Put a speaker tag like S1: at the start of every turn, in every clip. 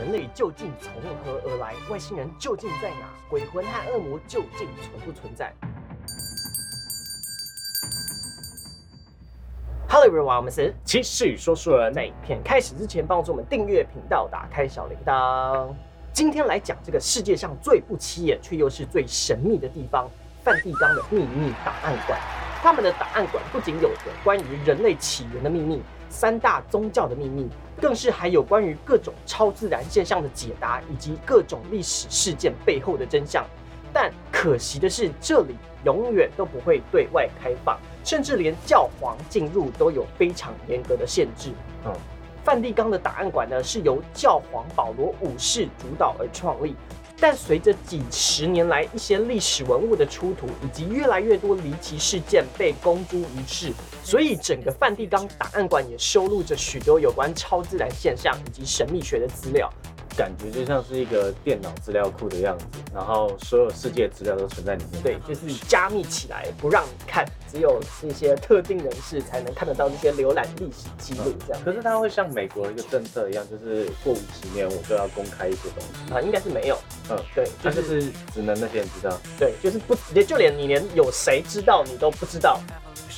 S1: 人类究竟从何而来？外星人究竟在哪？鬼魂和恶魔究竟存不存在？Hello everyone，我们是
S2: 其实与说书人
S1: 在影片开始之前，帮助我们订阅频道，打开小铃铛。今天来讲这个世界上最不起眼却又是最神秘的地方——梵蒂冈的秘密档案馆。他们的档案馆不仅有着关于人类起源的秘密。三大宗教的秘密，更是还有关于各种超自然现象的解答，以及各种历史事件背后的真相。但可惜的是，这里永远都不会对外开放，甚至连教皇进入都有非常严格的限制。嗯，梵蒂冈的档案馆呢，是由教皇保罗五世主导而创立。但随着几十年来一些历史文物的出土，以及越来越多离奇事件被公诸于世，所以整个梵蒂冈档案馆也收录着许多有关超自然现象以及神秘学的资料。
S2: 感觉就像是一个电脑资料库的样子，然后所有世界资料都存在里面。
S1: 对，就是加密起来，不让你看，只有一些特定人士才能看得到这些浏览历史记录。这样。
S2: 可是它会像美国一个政策一样，就是过五十年我就要公开一些东西
S1: 啊？应该是没有。
S2: 嗯，对，它就是只能那些人知道。
S1: 对，就是不，连就连你连有谁知道你都不知道。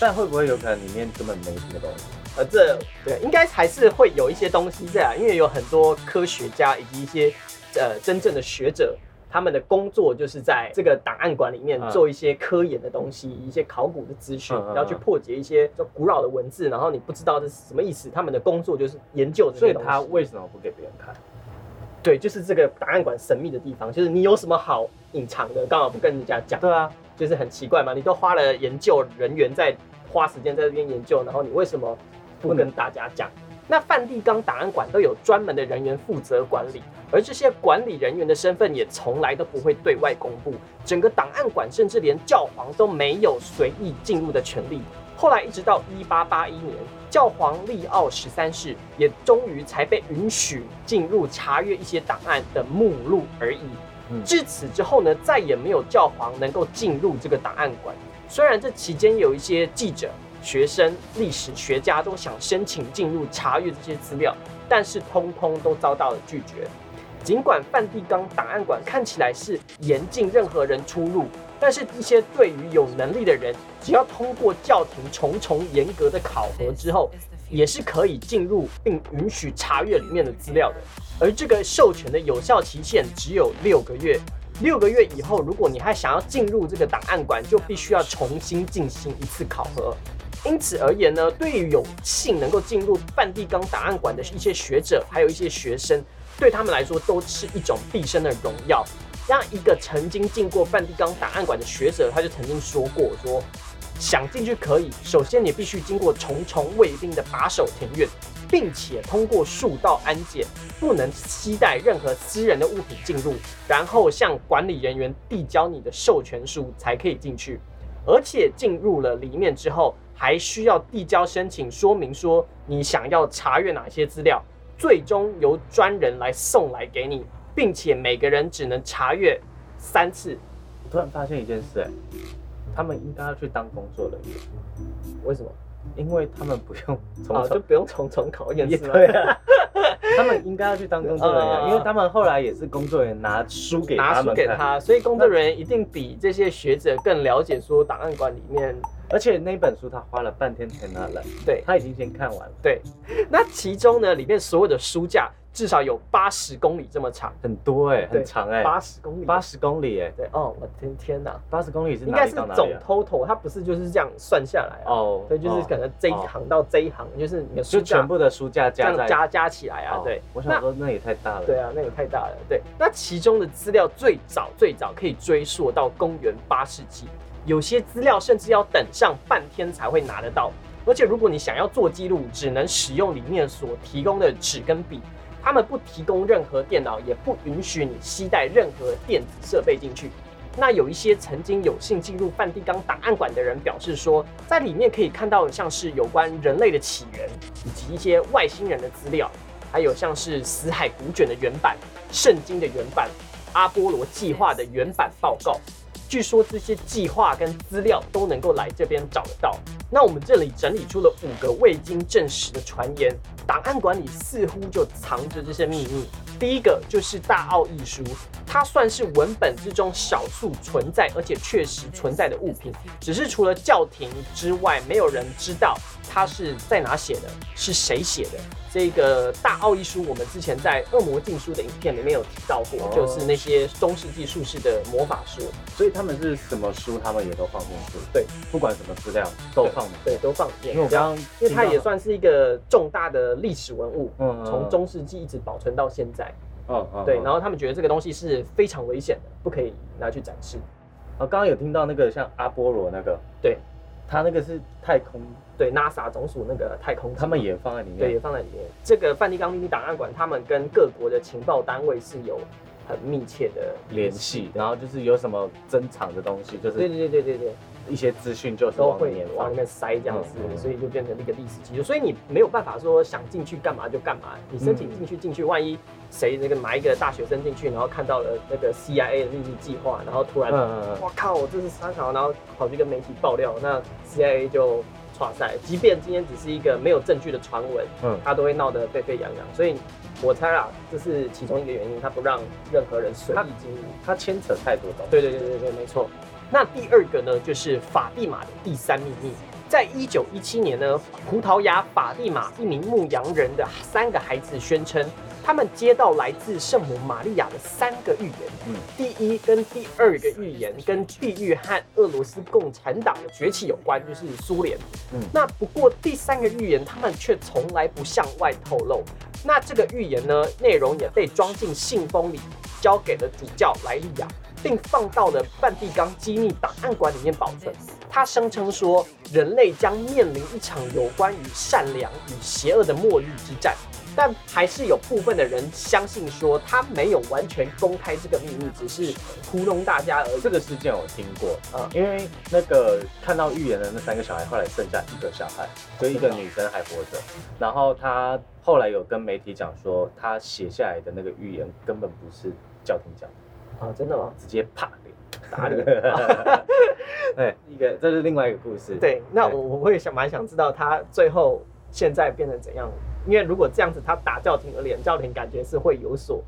S2: 但会不会有可能里面根本没什么东西？
S1: 呃，这对应该还是会有一些东西在啊，因为有很多科学家以及一些呃真正的学者，他们的工作就是在这个档案馆里面做一些科研的东西，一些考古的资讯，然后去破解一些就古老的文字，然后你不知道这是什么意思，他们的工作就是研究这些东
S2: 西。所以他为什么不给别人看？
S1: 对，就是这个档案馆神秘的地方，就是你有什么好隐藏的，刚好不跟人家讲。
S2: 对啊，
S1: 就是很奇怪嘛，你都花了研究人员在花时间在这边研究，然后你为什么？不跟大家讲，那梵蒂冈档案馆都有专门的人员负责管理，而这些管理人员的身份也从来都不会对外公布。整个档案馆甚至连教皇都没有随意进入的权利。后来一直到一八八一年，教皇利奥十三世也终于才被允许进入查阅一些档案的目录而已。至此之后呢，再也没有教皇能够进入这个档案馆。虽然这期间有一些记者。学生、历史学家都想申请进入查阅这些资料，但是通通都遭到了拒绝。尽管梵蒂冈档案馆看起来是严禁任何人出入，但是一些对于有能力的人，只要通过教廷重重严格的考核之后，也是可以进入并允许查阅里面的资料的。而这个授权的有效期限只有六个月，六个月以后，如果你还想要进入这个档案馆，就必须要重新进行一次考核。因此而言呢，对于有幸能够进入梵蒂冈档案馆的一些学者，还有一些学生，对他们来说都是一种毕生的荣耀。让一个曾经进过梵蒂冈档案馆的学者，他就曾经说过：说想进去可以，首先你必须经过重重卫兵的把守庭院，并且通过数道安检，不能携带任何私人的物品进入，然后向管理人员递交你的授权书才可以进去。而且进入了里面之后。还需要递交申请，说明说你想要查阅哪些资料，最终由专人来送来给你，并且每个人只能查阅三次。
S2: 我突然发现一件事，哎，他们应该要去当工作人员，
S1: 为什么？
S2: 因为他们不用
S1: 重就不用重重考验，
S2: 对啊。他们应该要去当工作人员，因为他们后来也是工作人员拿书给
S1: 拿书给他，所以工作人员一定比这些学者更了解说档案馆里面。
S2: 而且那本书他花了半天才拿来，
S1: 对
S2: 他已经先看完了。
S1: 对，那其中呢，里面所有的书架至少有八十公里这么长，
S2: 很多哎，很长哎，
S1: 八十公里，
S2: 八十公里哎，
S1: 对哦，我天天哪，
S2: 八十公里是
S1: 应该是总 total，它不是就是这样算下来哦，对，就是可能这一行到这一行，就是你的
S2: 书全部的书架加
S1: 加加起来啊，对，
S2: 我想说那也太大了，
S1: 对啊，那也太大了，对，那其中的资料最早最早可以追溯到公元八世纪。有些资料甚至要等上半天才会拿得到，而且如果你想要做记录，只能使用里面所提供的纸跟笔，他们不提供任何电脑，也不允许你携带任何电子设备进去。那有一些曾经有幸进入梵蒂冈档案馆的人表示说，在里面可以看到像是有关人类的起源，以及一些外星人的资料，还有像是死海古卷的原版、圣经的原版、阿波罗计划的原版报告。据说这些计划跟资料都能够来这边找得到。那我们这里整理出了五个未经证实的传言，档案馆里似乎就藏着这些秘密。第一个就是大奥义书，它算是文本之中少数存在而且确实存在的物品，只是除了教廷之外，没有人知道它是在哪写的，是谁写的。这个大奥义书，我们之前在《恶魔禁书》的影片里面有提到过，
S2: 哦
S1: 就是那些中世纪术士的魔法书，
S2: 所以他们是什么书，他们也都放进去。
S1: 对，
S2: 不管什么资料都放
S1: 对，都放里面
S2: 因为我刚刚
S1: 因为它也算是一个重大的历史文物，
S2: 嗯嗯
S1: 从中世纪一直保存到现在。
S2: 嗯嗯
S1: 对，
S2: 嗯
S1: 然后他们觉得这个东西是非常危险的，不可以拿去展示。
S2: 啊，刚刚有听到那个像阿波罗那个，
S1: 对，
S2: 他那个是太空，
S1: 对，NASA 总署那个太空，
S2: 他们也放在里面。
S1: 对也放在里面。这个梵蒂冈秘密档案馆，他们跟各国的情报单位是有很密切的
S2: 联系，然后就是有什么珍藏的东西，就是
S1: 对对对对对对，
S2: 一些资讯就是
S1: 都会
S2: 往里面
S1: 塞这样子，
S2: 嗯嗯
S1: 所以就变成一个历史记录。所以你没有办法说想进去干嘛就干嘛，你申请进去进去，万一谁那个拿一个大学生进去，然后看到了那个 CIA 的秘密计划，然后突然
S2: 嗯嗯
S1: 靠，我这是沙场，然后跑去跟媒体爆料，那 CIA 就耍赛。即便今天只是一个没有证据的传闻，
S2: 嗯
S1: 他都会闹得沸沸扬扬。所以我猜啊，这是其中一个原因，他不让任何人随意进入。
S2: 他牵扯太多东西。
S1: 对对对对对，没错。那第二个呢，就是法蒂玛的第三秘密。在一九一七年呢，葡萄牙法蒂玛一名牧羊人的三个孩子宣称，他们接到来自圣母玛利亚的三个预言。
S2: 嗯
S1: 第一跟第二个预言跟地狱和俄罗斯共产党的崛起有关，就是苏联。
S2: 嗯
S1: 那不过第三个预言，他们却从来不向外透露。那这个预言呢，内容也被装进信封里，交给了主教莱利亚，并放到了梵蒂冈机密档案馆里面保存。他声称说，人类将面临一场有关于善良与邪恶的末日之战。但还是有部分的人相信说，他没有完全公开这个秘密，只是糊弄大家而已。
S2: 这个事件我听过，
S1: 啊
S2: 因为那个看到预言的那三个小孩，后来剩下一个小孩，就一个女生还活着。然后他后来有跟媒体讲说，他写下来的那个预言根本不是教廷讲的，
S1: 啊，真的吗？
S2: 直接啪脸
S1: 打脸。
S2: 对，一个这是另外一个故事。
S1: 对，那我我会想蛮想知道他最后现在变成怎样，因为如果这样子他打教廷的脸，教廷感觉是会有所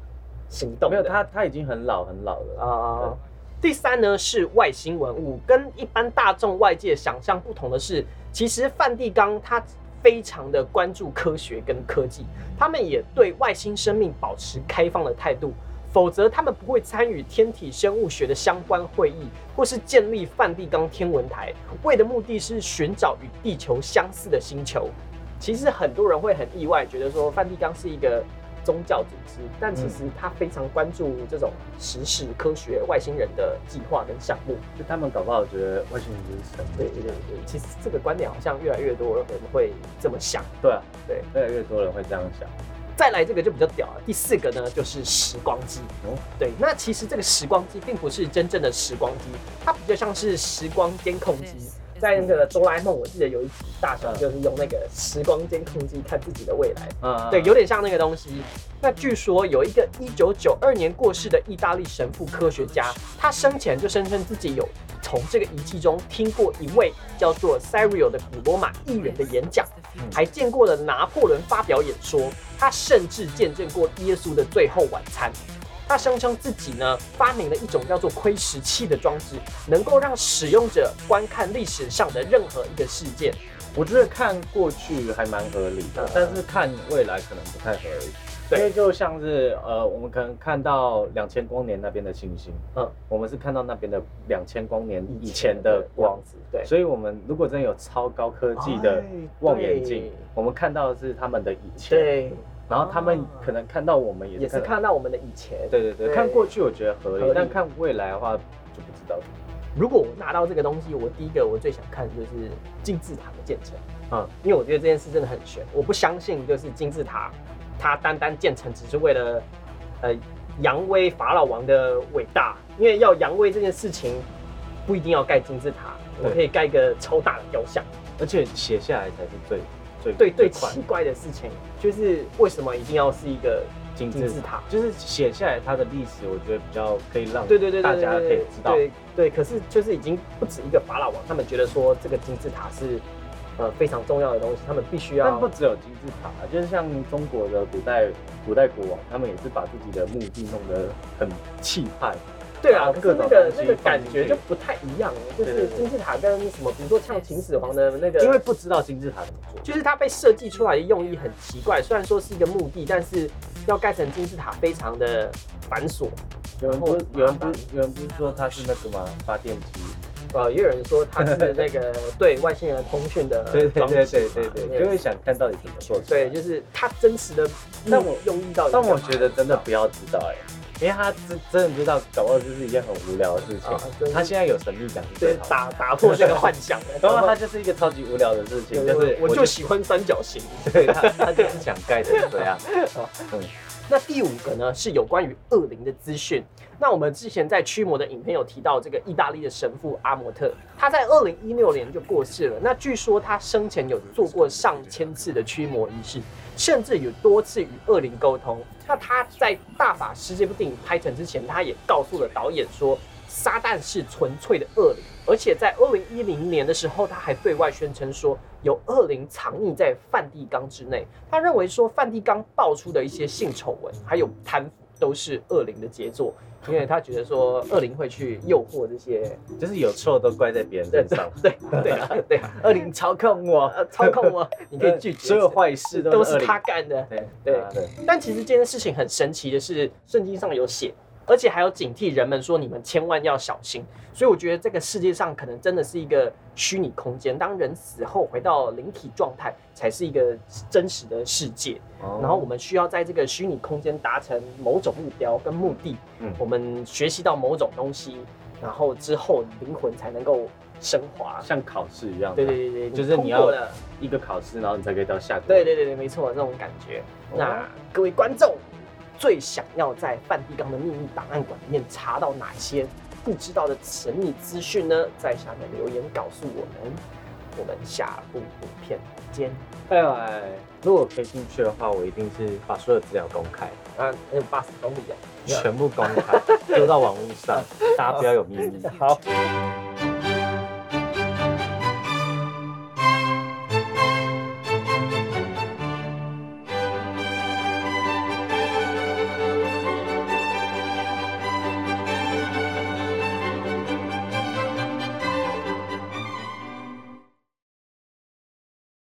S1: 行动的。
S2: 没有他他已经很老很老了
S1: 啊、第三呢是外星文物，跟一般大众外界想象不同的是，其实梵蒂冈他非常的关注科学跟科技，他们也对外星生命保持开放的态度。否则，他们不会参与天体生物学的相关会议，或是建立梵蒂冈天文台，为的目的是寻找与地球相似的星球。其实很多人会很意外，觉得说梵蒂冈是一个宗教组织，但其实他非常关注这种时事、科学、外星人的计划跟项目。
S2: 就他们搞不好觉得外星人就是神。
S1: 对对对对，其实这个观点好像越来越多人会这么想。
S2: 对啊，
S1: 对，
S2: 越来越多人会这样想。
S1: 再来这个就比较屌了。第四个呢，就是时光机。
S2: 哦
S1: 对，那其实这个时光机并不是真正的时光机，它比较像是时光监控机。在那个哆啦 A 梦，我记得有一集大雄就是用那个时光监控机看自己的未来。
S2: 嗯
S1: 对，有点像那个东西。那据说有一个一九九二年过世的意大利神父科学家，他生前就声称自己有从这个仪器中听过一位叫做 Serio 的古罗马艺人的演讲，还见过了拿破仑发表演说，他甚至见证过耶稣的最后晚餐。他声称自己呢发明了一种叫做窥视器的装置，能够让使用者观看历史上的任何一个事件。
S2: 我觉得看过去还蛮合理的
S1: 嗯，
S2: 但是看未来可能不太合理。
S1: 对。
S2: 因为就像是呃，我们可能看到两千光年那边的星星，
S1: 嗯。
S2: 嗯，我们是看到那边的两千光年以前的光，
S1: 子，对，
S2: 所以我们如果真的有超高科技的
S1: 哎
S2: 望远镜
S1: 对，
S2: 我们看到的是他们的以前，
S1: 对，
S2: 然后他们可能看到我们也
S1: 也是
S2: 是看，
S1: 到我们的以前。
S2: 对对对，
S1: 对。
S2: 看过去我觉得合
S1: 合理。
S2: 理，但看未来的话就不知道。
S1: 如果我拿到这个东西，我第一个我最想看就是金字塔的建成，
S2: 嗯，
S1: 因为我觉得这件事真的很悬，我不相信就是金字塔它单单建成只是为了呃扬威法老王的伟大，因为要扬威这件事情不一定要盖金字塔，我可以盖一个超大的雕像。
S2: 而且写下来才是最最
S1: 对最
S2: 最快
S1: 奇怪的事情就是为什么一定要是一个
S2: 金
S1: 金字塔？
S2: 就是写下来它的历史，我觉得比较可以让
S1: 对对对对
S2: 大家可以知道。
S1: 对对，可是就是已经不止一个法老王，他们觉得说这个金字塔是呃非常重要的东西，他们必须要。
S2: 但不只有金字塔，就是像中国的古代古代国王，他们也是把自己的墓地弄得很气派。
S1: 对啊，可是那个那个感觉就不太一样，就是金字塔跟什么，比如说像秦始皇的那个，
S2: 因为不知道金字塔怎么做。
S1: 就是它被设计出来的用意很奇怪，虽然说是一个墓地，但是要盖成金字塔非常的繁琐。
S2: 有人不有人不有人不是说它是那个吗？发电机。
S1: 呃，也有人说它是那个 对外星人通讯的
S2: 对对对
S1: 装置
S2: 对
S1: 嘛
S2: 对对，就会想看到底怎么做。
S1: 对，就是它真实的
S2: 但我
S1: 用意到底。
S2: 但我觉得真的不要知道哎、因为他真真的知道，搞不好就是一件很无聊的事情。
S1: 啊
S2: 他现在有神秘感是
S1: 对。打打破这个幻想的，
S2: 然后他就是一个超级无聊的事情，就是
S1: 我就喜欢三角形。
S2: 对他他就是想盖成这样。嗯，
S1: 那第五个呢是有关于恶灵的资讯。那我们之前在驱魔的影片有提到，这个意大利的神父阿摩特，他在二零一六年就过世了。那据说他生前有做过上千次的驱魔仪式，甚至有多次与恶灵沟通。那他在《大法师》这部电影拍成之前，他也告诉了导演说，撒旦是纯粹的恶灵，而且在二零一零年的时候，他还对外宣称说有恶灵藏匿在梵蒂冈之内。他认为说梵蒂冈爆出的一些性丑闻还有贪腐都是恶灵的杰作，因为他觉得说恶灵会去诱惑这些，
S2: 就是有错都怪在别人身上。
S1: 对对啊对啊，
S2: 恶灵操控我，
S1: 呃操控我，你可以拒绝
S2: 所有坏事
S1: 都是
S2: 都是
S1: 他干的。
S2: 对
S1: 对
S2: 对，
S1: 但其实这件事情很神奇的是，圣经上有写，而且还有警惕人们说你们千万要小心。所以我觉得这个世界上可能真的是一个虚拟空间，当人死后回到灵体状态，才是一个真实的世界。
S2: 哦
S1: 然后我们需要在这个虚拟空间达成某种目标跟目的，
S2: 嗯
S1: 我们学习到某种东西，然后之后灵魂才能够升华。
S2: 像考试一样，
S1: 对对对对，
S2: 就是你要。一个考试，然后你才可以到下个。
S1: 对对对对，没错，这种感觉。
S2: 哦
S1: 那各位观众，最想要在梵蒂冈的秘密档案馆里面查到哪些不知道的神秘资讯呢？在下面留言告诉我们。我们下部影片见。
S2: 哎如果可以进去的话，我一定是把所有资料公开，
S1: 啊，还有八十公里啊！
S2: 全部公开，丢到网络上，大家不要有秘密。
S1: 好。